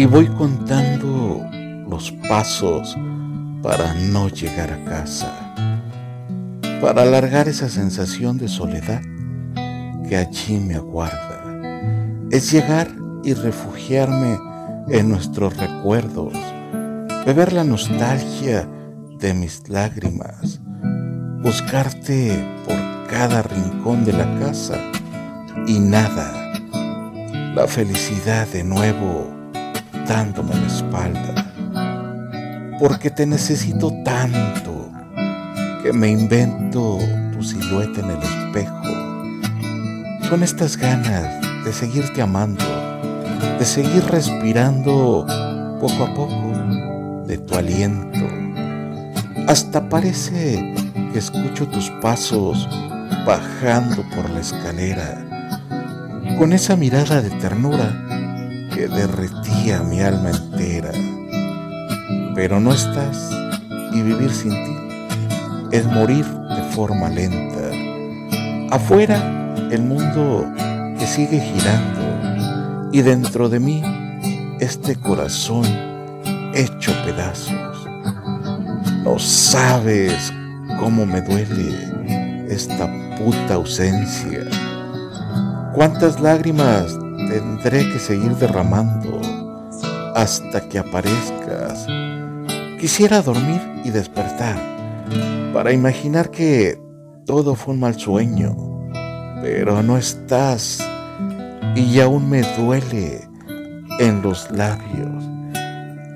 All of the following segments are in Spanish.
y voy contando los pasos para no llegar a casa, para alargar esa sensación de soledad que allí me aguarda. Es llegar y refugiarme en nuestros recuerdos, beber la nostalgia de mis lágrimas, buscarte por cada rincón de la casa y nada, la felicidad de nuevo dándome la espalda, porque te necesito tanto que me invento tu silueta en el espejo. Son estas ganas de seguirte amando, de seguir respirando poco a poco de tu aliento. Hasta parece que escucho tus pasos bajando por la escalera, con esa mirada de ternura derretía mi alma entera. Pero no estás y vivir sin ti es morir de forma lenta. Afuera el mundo que sigue girando y dentro de mí este corazón hecho pedazos. No sabes cómo me duele esta puta ausencia. Cuántas lágrimas tendré que seguir derramando hasta que aparezcas. Quisiera dormir y despertar para imaginar que todo fue un mal sueño, pero no estás y aún me duele en los labios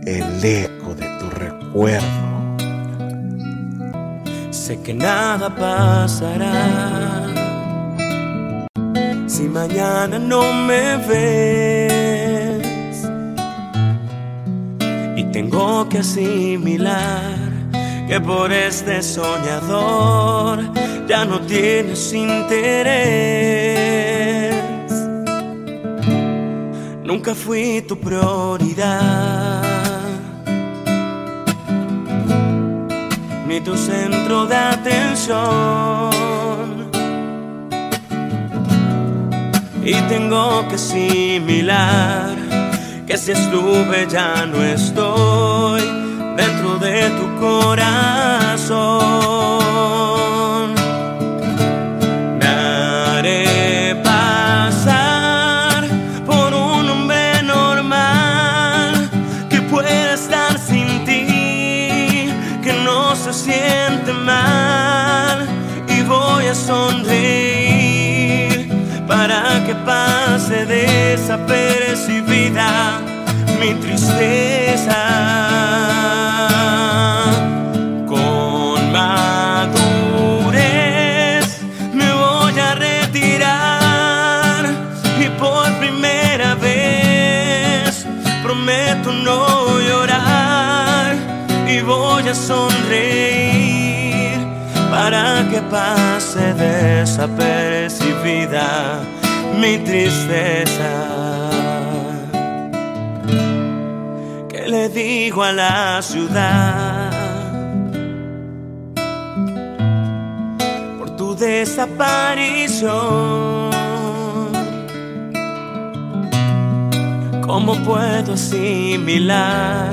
el eco de tu recuerdo. Sé que nada pasará si mañana no me ves. Y tengo que asimilar que por este soñador ya no tienes interés. Nunca fui tu prioridad. Ni tu centro de atención. Y tengo que asimilar que si estuve ya no estoy dentro de tu corazón. Para que pase desapercibida mi tristeza. Con madurez me voy a retirar y por primera vez prometo no llorar y voy a sonreír para que pase desapercibida mi tristeza. ¿Qué le digo a la ciudad por tu desaparición? ¿Cómo puedo asimilar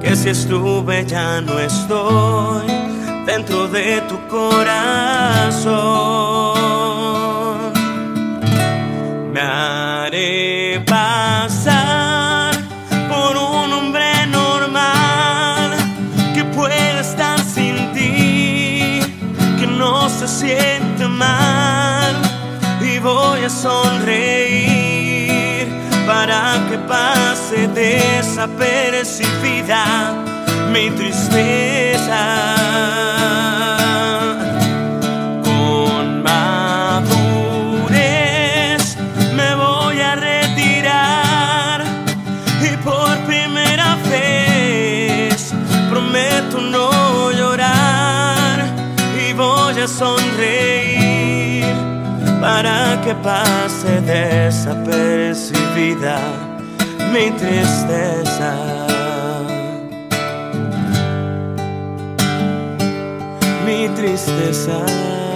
que si estuve ya no estoy dentro de tu corazón? Sonreír para que pase desapercibida mi tristeza. Con que pase desapercibida mi tristeza. mi tristeza.